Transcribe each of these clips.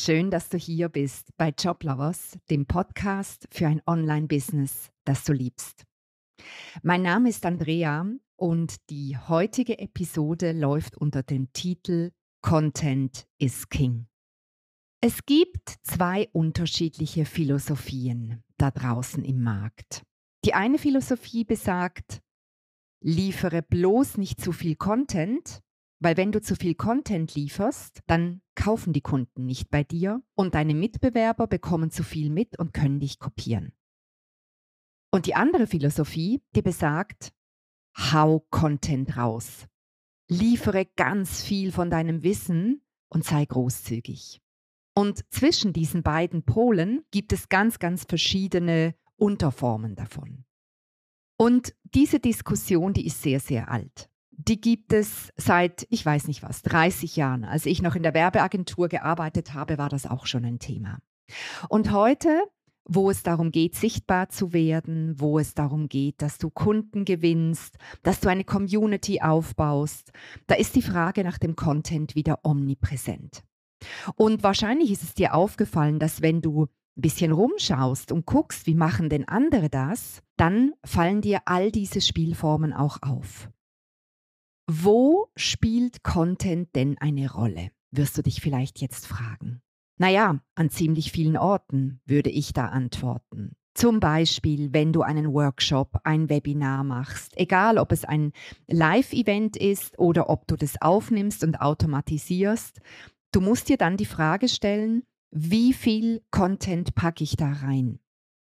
Schön, dass du hier bist bei Joblovers, dem Podcast für ein Online-Business, das du liebst. Mein Name ist Andrea und die heutige Episode läuft unter dem Titel Content is King. Es gibt zwei unterschiedliche Philosophien da draußen im Markt. Die eine Philosophie besagt, liefere bloß nicht zu viel Content, weil wenn du zu viel Content lieferst, dann kaufen die Kunden nicht bei dir und deine Mitbewerber bekommen zu viel mit und können dich kopieren. Und die andere Philosophie, die besagt, hau Content raus. Liefere ganz viel von deinem Wissen und sei großzügig. Und zwischen diesen beiden Polen gibt es ganz, ganz verschiedene Unterformen davon. Und diese Diskussion, die ist sehr, sehr alt die gibt es seit, ich weiß nicht was, 30 Jahren. Als ich noch in der Werbeagentur gearbeitet habe, war das auch schon ein Thema. Und heute, wo es darum geht, sichtbar zu werden, wo es darum geht, dass du Kunden gewinnst, dass du eine Community aufbaust, da ist die Frage nach dem Content wieder omnipräsent. Und wahrscheinlich ist es dir aufgefallen, dass wenn du ein bisschen rumschaust und guckst, wie machen denn andere das, dann fallen dir all diese Spielformen auch auf. Wo spielt Content denn eine Rolle? Wirst du dich vielleicht jetzt fragen. Naja, an ziemlich vielen Orten würde ich da antworten. Zum Beispiel, wenn du einen Workshop, ein Webinar machst, egal ob es ein Live-Event ist oder ob du das aufnimmst und automatisierst, du musst dir dann die Frage stellen, wie viel Content packe ich da rein?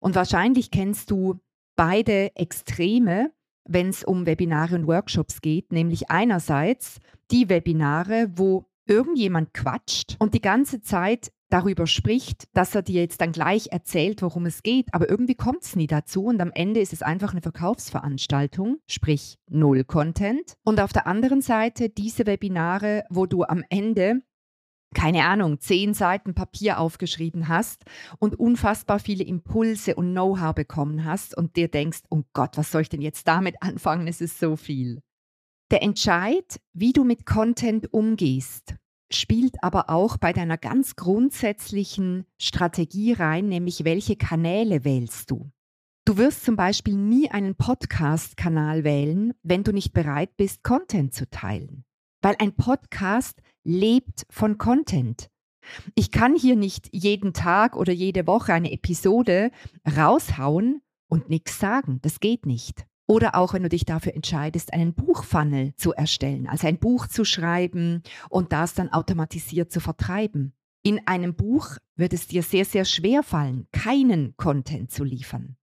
Und wahrscheinlich kennst du beide Extreme, wenn es um Webinare und Workshops geht, nämlich einerseits die Webinare, wo irgendjemand quatscht und die ganze Zeit darüber spricht, dass er dir jetzt dann gleich erzählt, worum es geht, aber irgendwie kommt es nie dazu und am Ende ist es einfach eine Verkaufsveranstaltung, sprich null Content. Und auf der anderen Seite diese Webinare, wo du am Ende keine Ahnung, zehn Seiten Papier aufgeschrieben hast und unfassbar viele Impulse und Know-how bekommen hast und dir denkst, oh Gott, was soll ich denn jetzt damit anfangen? Es ist so viel. Der Entscheid, wie du mit Content umgehst, spielt aber auch bei deiner ganz grundsätzlichen Strategie rein, nämlich welche Kanäle wählst du. Du wirst zum Beispiel nie einen Podcast-Kanal wählen, wenn du nicht bereit bist, Content zu teilen. Weil ein Podcast lebt von Content. Ich kann hier nicht jeden Tag oder jede Woche eine Episode raushauen und nichts sagen. Das geht nicht. Oder auch wenn du dich dafür entscheidest, einen Buchfunnel zu erstellen, also ein Buch zu schreiben und das dann automatisiert zu vertreiben. In einem Buch wird es dir sehr, sehr schwer fallen, keinen Content zu liefern.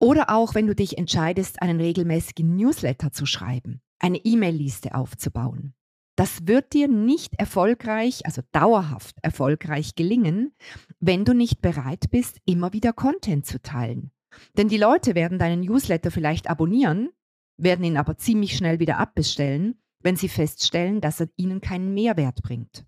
Oder auch wenn du dich entscheidest, einen regelmäßigen Newsletter zu schreiben, eine E-Mail-Liste aufzubauen. Das wird dir nicht erfolgreich, also dauerhaft erfolgreich gelingen, wenn du nicht bereit bist, immer wieder Content zu teilen. Denn die Leute werden deinen Newsletter vielleicht abonnieren, werden ihn aber ziemlich schnell wieder abbestellen, wenn sie feststellen, dass er ihnen keinen Mehrwert bringt.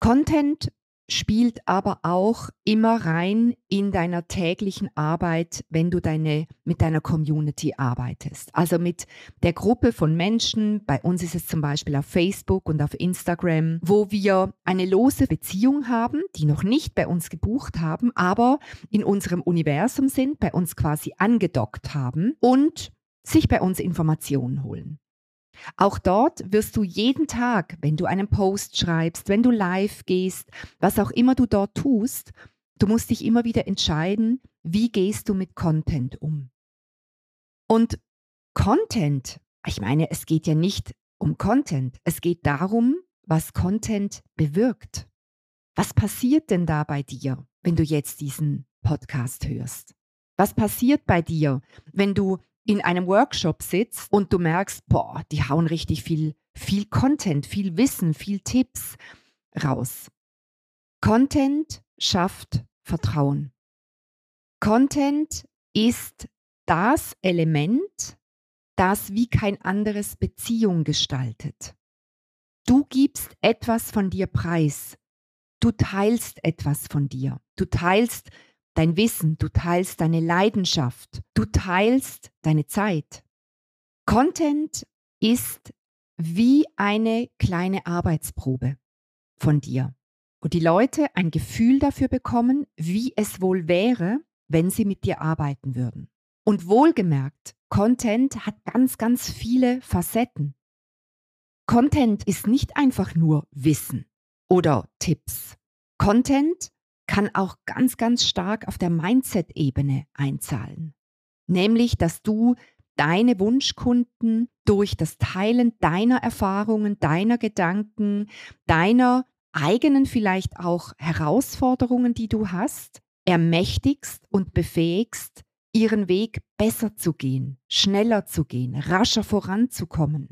Content spielt aber auch immer rein in deiner täglichen Arbeit, wenn du deine, mit deiner Community arbeitest. Also mit der Gruppe von Menschen, bei uns ist es zum Beispiel auf Facebook und auf Instagram, wo wir eine lose Beziehung haben, die noch nicht bei uns gebucht haben, aber in unserem Universum sind, bei uns quasi angedockt haben und sich bei uns Informationen holen. Auch dort wirst du jeden Tag, wenn du einen Post schreibst, wenn du live gehst, was auch immer du dort tust, du musst dich immer wieder entscheiden, wie gehst du mit Content um. Und Content, ich meine, es geht ja nicht um Content, es geht darum, was Content bewirkt. Was passiert denn da bei dir, wenn du jetzt diesen Podcast hörst? Was passiert bei dir, wenn du in einem Workshop sitzt und du merkst, boah, die hauen richtig viel, viel Content, viel Wissen, viel Tipps raus. Content schafft Vertrauen. Content ist das Element, das wie kein anderes Beziehung gestaltet. Du gibst etwas von dir preis. Du teilst etwas von dir. Du teilst dein Wissen, du teilst deine Leidenschaft, du teilst deine Zeit. Content ist wie eine kleine Arbeitsprobe von dir. wo die Leute ein Gefühl dafür bekommen, wie es wohl wäre, wenn sie mit dir arbeiten würden. Und wohlgemerkt, Content hat ganz, ganz viele Facetten. Content ist nicht einfach nur Wissen oder Tipps. Content kann auch ganz, ganz stark auf der Mindset-Ebene einzahlen. Nämlich, dass du deine Wunschkunden durch das Teilen deiner Erfahrungen, deiner Gedanken, deiner eigenen vielleicht auch Herausforderungen, die du hast, ermächtigst und befähigst, ihren Weg besser zu gehen, schneller zu gehen, rascher voranzukommen.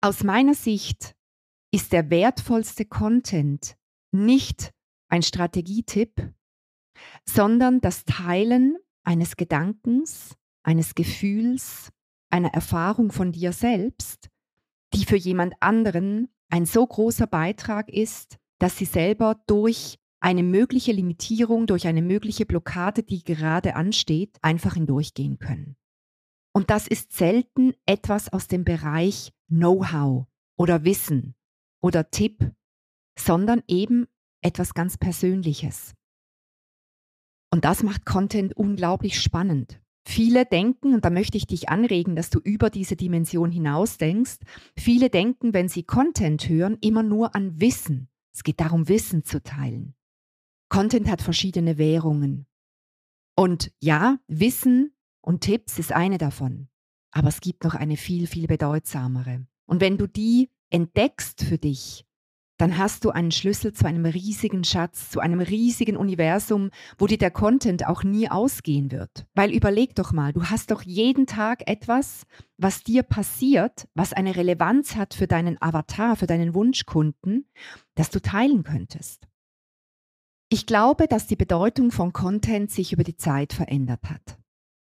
Aus meiner Sicht ist der wertvollste Content nicht ein Strategietipp, sondern das Teilen eines Gedankens, eines Gefühls, einer Erfahrung von dir selbst, die für jemand anderen ein so großer Beitrag ist, dass sie selber durch eine mögliche Limitierung, durch eine mögliche Blockade, die gerade ansteht, einfach hindurchgehen können. Und das ist selten etwas aus dem Bereich Know-how oder Wissen oder Tipp, sondern eben etwas ganz Persönliches. Und das macht Content unglaublich spannend. Viele denken, und da möchte ich dich anregen, dass du über diese Dimension hinaus denkst, viele denken, wenn sie Content hören, immer nur an Wissen. Es geht darum, Wissen zu teilen. Content hat verschiedene Währungen. Und ja, Wissen und Tipps ist eine davon. Aber es gibt noch eine viel, viel bedeutsamere. Und wenn du die entdeckst für dich, dann hast du einen Schlüssel zu einem riesigen Schatz, zu einem riesigen Universum, wo dir der Content auch nie ausgehen wird. Weil überleg doch mal, du hast doch jeden Tag etwas, was dir passiert, was eine Relevanz hat für deinen Avatar, für deinen Wunschkunden, das du teilen könntest. Ich glaube, dass die Bedeutung von Content sich über die Zeit verändert hat.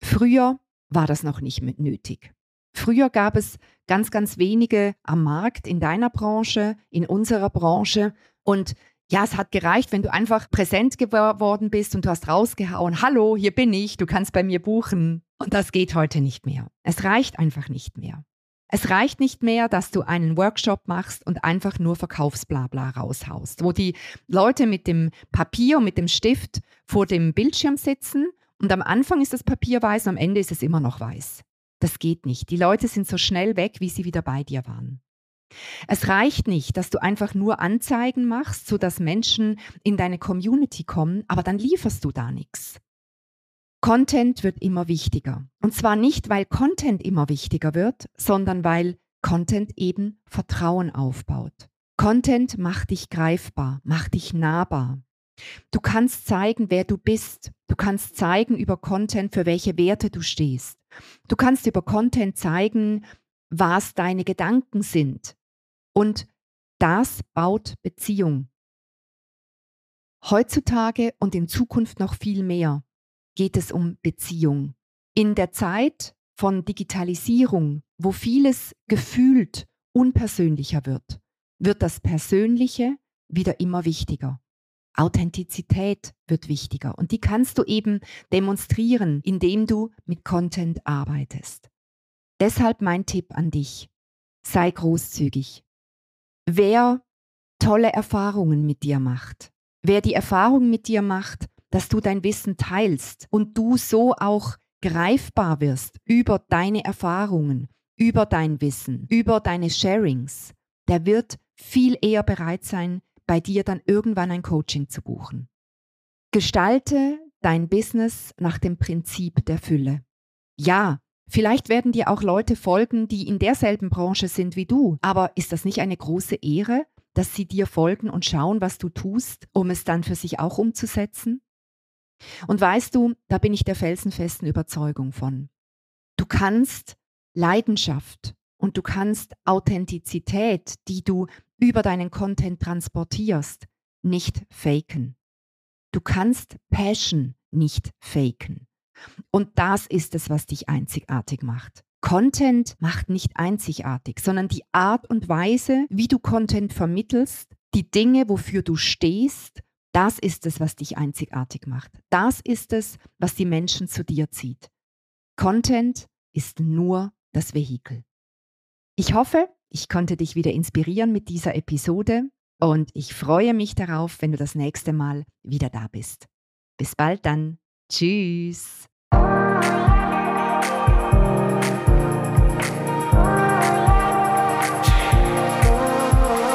Früher war das noch nicht nötig. Früher gab es ganz, ganz wenige am Markt in deiner Branche, in unserer Branche und ja, es hat gereicht, wenn du einfach präsent geworden bist und du hast rausgehauen, hallo, hier bin ich, du kannst bei mir buchen. Und das geht heute nicht mehr. Es reicht einfach nicht mehr. Es reicht nicht mehr, dass du einen Workshop machst und einfach nur Verkaufsblabla raushaust, wo die Leute mit dem Papier und mit dem Stift vor dem Bildschirm sitzen und am Anfang ist das Papier weiß und am Ende ist es immer noch weiß. Das geht nicht. Die Leute sind so schnell weg, wie sie wieder bei dir waren. Es reicht nicht, dass du einfach nur Anzeigen machst, sodass Menschen in deine Community kommen, aber dann lieferst du da nichts. Content wird immer wichtiger. Und zwar nicht, weil Content immer wichtiger wird, sondern weil Content eben Vertrauen aufbaut. Content macht dich greifbar, macht dich nahbar. Du kannst zeigen, wer du bist. Du kannst zeigen über Content, für welche Werte du stehst. Du kannst über Content zeigen, was deine Gedanken sind. Und das baut Beziehung. Heutzutage und in Zukunft noch viel mehr geht es um Beziehung. In der Zeit von Digitalisierung, wo vieles gefühlt unpersönlicher wird, wird das Persönliche wieder immer wichtiger. Authentizität wird wichtiger und die kannst du eben demonstrieren, indem du mit Content arbeitest. Deshalb mein Tipp an dich. Sei großzügig. Wer tolle Erfahrungen mit dir macht, wer die Erfahrung mit dir macht, dass du dein Wissen teilst und du so auch greifbar wirst über deine Erfahrungen, über dein Wissen, über deine Sharings, der wird viel eher bereit sein, bei dir dann irgendwann ein Coaching zu buchen. Gestalte dein Business nach dem Prinzip der Fülle. Ja, vielleicht werden dir auch Leute folgen, die in derselben Branche sind wie du, aber ist das nicht eine große Ehre, dass sie dir folgen und schauen, was du tust, um es dann für sich auch umzusetzen? Und weißt du, da bin ich der felsenfesten Überzeugung von. Du kannst Leidenschaft und du kannst Authentizität, die du über deinen Content transportierst, nicht faken. Du kannst Passion nicht faken. Und das ist es, was dich einzigartig macht. Content macht nicht einzigartig, sondern die Art und Weise, wie du Content vermittelst, die Dinge, wofür du stehst, das ist es, was dich einzigartig macht. Das ist es, was die Menschen zu dir zieht. Content ist nur das Vehikel. Ich hoffe, ich konnte dich wieder inspirieren mit dieser Episode und ich freue mich darauf, wenn du das nächste Mal wieder da bist. Bis bald dann. Tschüss.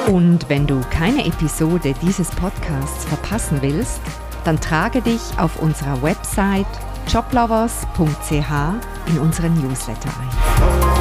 Und wenn du keine Episode dieses Podcasts verpassen willst, dann trage dich auf unserer Website joblovers.ch in unseren Newsletter ein.